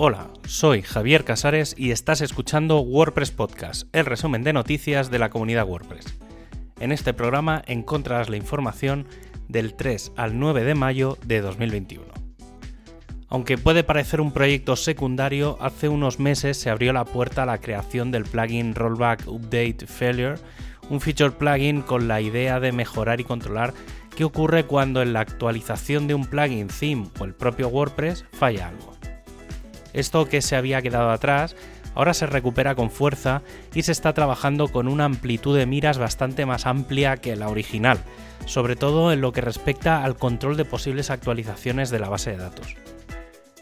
Hola, soy Javier Casares y estás escuchando WordPress Podcast, el resumen de noticias de la comunidad WordPress. En este programa encontrarás la información del 3 al 9 de mayo de 2021. Aunque puede parecer un proyecto secundario, hace unos meses se abrió la puerta a la creación del plugin Rollback Update Failure, un feature plugin con la idea de mejorar y controlar qué ocurre cuando en la actualización de un plugin, theme o el propio WordPress falla algo. Esto que se había quedado atrás ahora se recupera con fuerza y se está trabajando con una amplitud de miras bastante más amplia que la original, sobre todo en lo que respecta al control de posibles actualizaciones de la base de datos.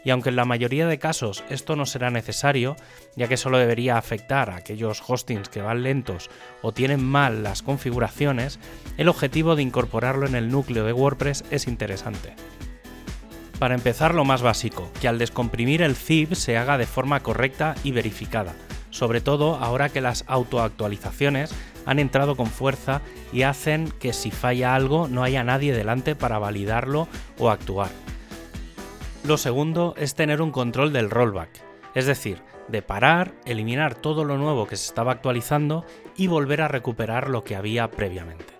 Y aunque en la mayoría de casos esto no será necesario, ya que solo debería afectar a aquellos hostings que van lentos o tienen mal las configuraciones, el objetivo de incorporarlo en el núcleo de WordPress es interesante. Para empezar, lo más básico, que al descomprimir el zip se haga de forma correcta y verificada, sobre todo ahora que las autoactualizaciones han entrado con fuerza y hacen que si falla algo no haya nadie delante para validarlo o actuar. Lo segundo es tener un control del rollback, es decir, de parar, eliminar todo lo nuevo que se estaba actualizando y volver a recuperar lo que había previamente.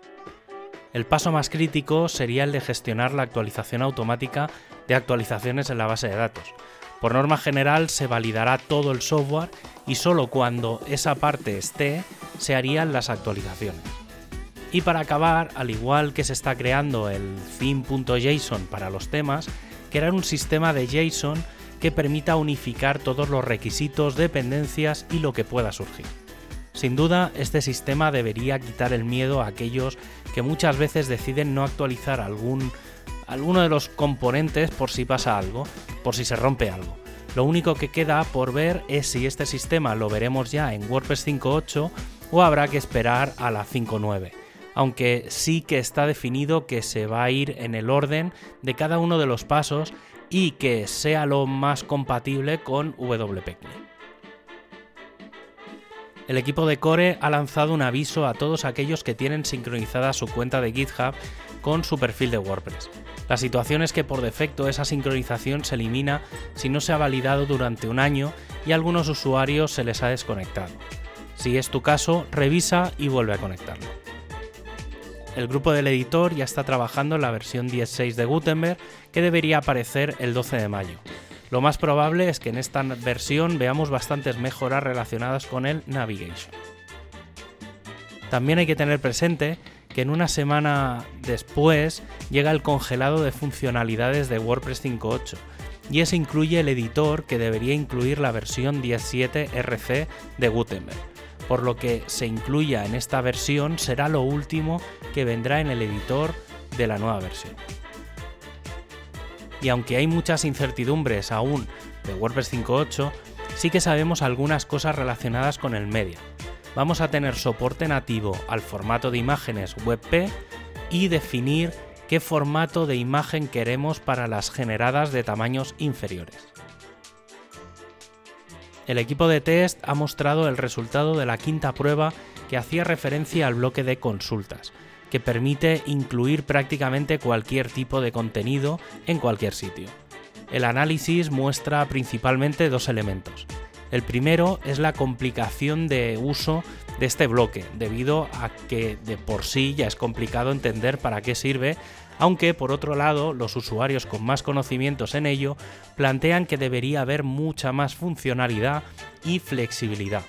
El paso más crítico sería el de gestionar la actualización automática de actualizaciones en la base de datos. Por norma general se validará todo el software y solo cuando esa parte esté se harían las actualizaciones. Y para acabar, al igual que se está creando el theme.json para los temas, crear un sistema de JSON que permita unificar todos los requisitos, dependencias y lo que pueda surgir. Sin duda, este sistema debería quitar el miedo a aquellos que muchas veces deciden no actualizar algún, alguno de los componentes por si pasa algo, por si se rompe algo. Lo único que queda por ver es si este sistema lo veremos ya en WordPress 5.8 o habrá que esperar a la 5.9 aunque sí que está definido que se va a ir en el orden de cada uno de los pasos y que sea lo más compatible con WP el equipo de Core ha lanzado un aviso a todos aquellos que tienen sincronizada su cuenta de GitHub con su perfil de WordPress. La situación es que por defecto esa sincronización se elimina si no se ha validado durante un año y a algunos usuarios se les ha desconectado. Si es tu caso, revisa y vuelve a conectarlo. El grupo del editor ya está trabajando en la versión 10.6 de Gutenberg que debería aparecer el 12 de mayo. Lo más probable es que en esta versión veamos bastantes mejoras relacionadas con el Navigation. También hay que tener presente que en una semana después llega el congelado de funcionalidades de WordPress 5.8 y ese incluye el editor que debería incluir la versión 17 RC de Gutenberg. Por lo que se incluya en esta versión será lo último que vendrá en el editor de la nueva versión y aunque hay muchas incertidumbres aún de WordPress 5.8, sí que sabemos algunas cosas relacionadas con el media. Vamos a tener soporte nativo al formato de imágenes WebP y definir qué formato de imagen queremos para las generadas de tamaños inferiores. El equipo de test ha mostrado el resultado de la quinta prueba que hacía referencia al bloque de consultas, que permite incluir prácticamente cualquier tipo de contenido en cualquier sitio. El análisis muestra principalmente dos elementos. El primero es la complicación de uso de este bloque, debido a que de por sí ya es complicado entender para qué sirve, aunque por otro lado los usuarios con más conocimientos en ello plantean que debería haber mucha más funcionalidad y flexibilidad.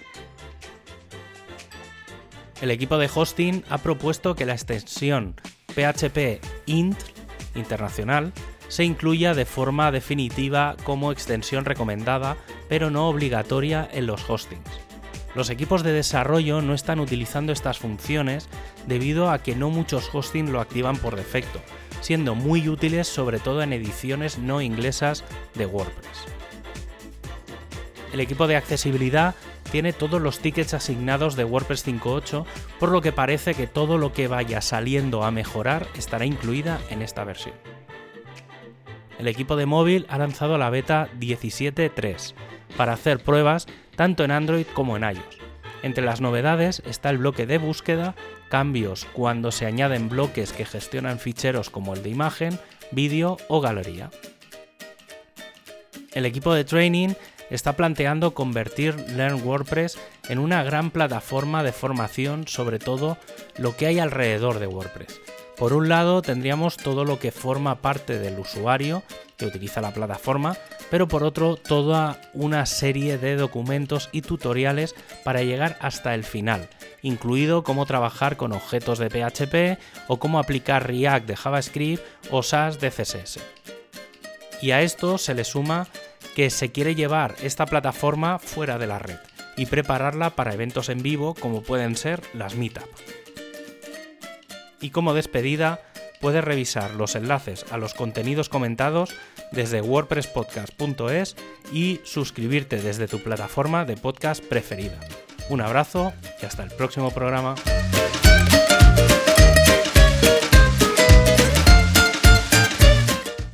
El equipo de hosting ha propuesto que la extensión PHP int internacional se incluya de forma definitiva como extensión recomendada, pero no obligatoria en los hostings. Los equipos de desarrollo no están utilizando estas funciones debido a que no muchos hostings lo activan por defecto, siendo muy útiles sobre todo en ediciones no inglesas de WordPress. El equipo de accesibilidad tiene todos los tickets asignados de WordPress 5.8, por lo que parece que todo lo que vaya saliendo a mejorar estará incluida en esta versión. El equipo de móvil ha lanzado la beta 17.3 para hacer pruebas tanto en Android como en iOS. Entre las novedades está el bloque de búsqueda, cambios cuando se añaden bloques que gestionan ficheros como el de imagen, vídeo o galería. El equipo de training está planteando convertir Learn WordPress en una gran plataforma de formación sobre todo lo que hay alrededor de WordPress. Por un lado tendríamos todo lo que forma parte del usuario que utiliza la plataforma, pero por otro toda una serie de documentos y tutoriales para llegar hasta el final, incluido cómo trabajar con objetos de PHP o cómo aplicar React de JavaScript o SAS de CSS. Y a esto se le suma que se quiere llevar esta plataforma fuera de la red y prepararla para eventos en vivo como pueden ser las Meetup. Y como despedida, puedes revisar los enlaces a los contenidos comentados desde wordpresspodcast.es y suscribirte desde tu plataforma de podcast preferida. Un abrazo y hasta el próximo programa.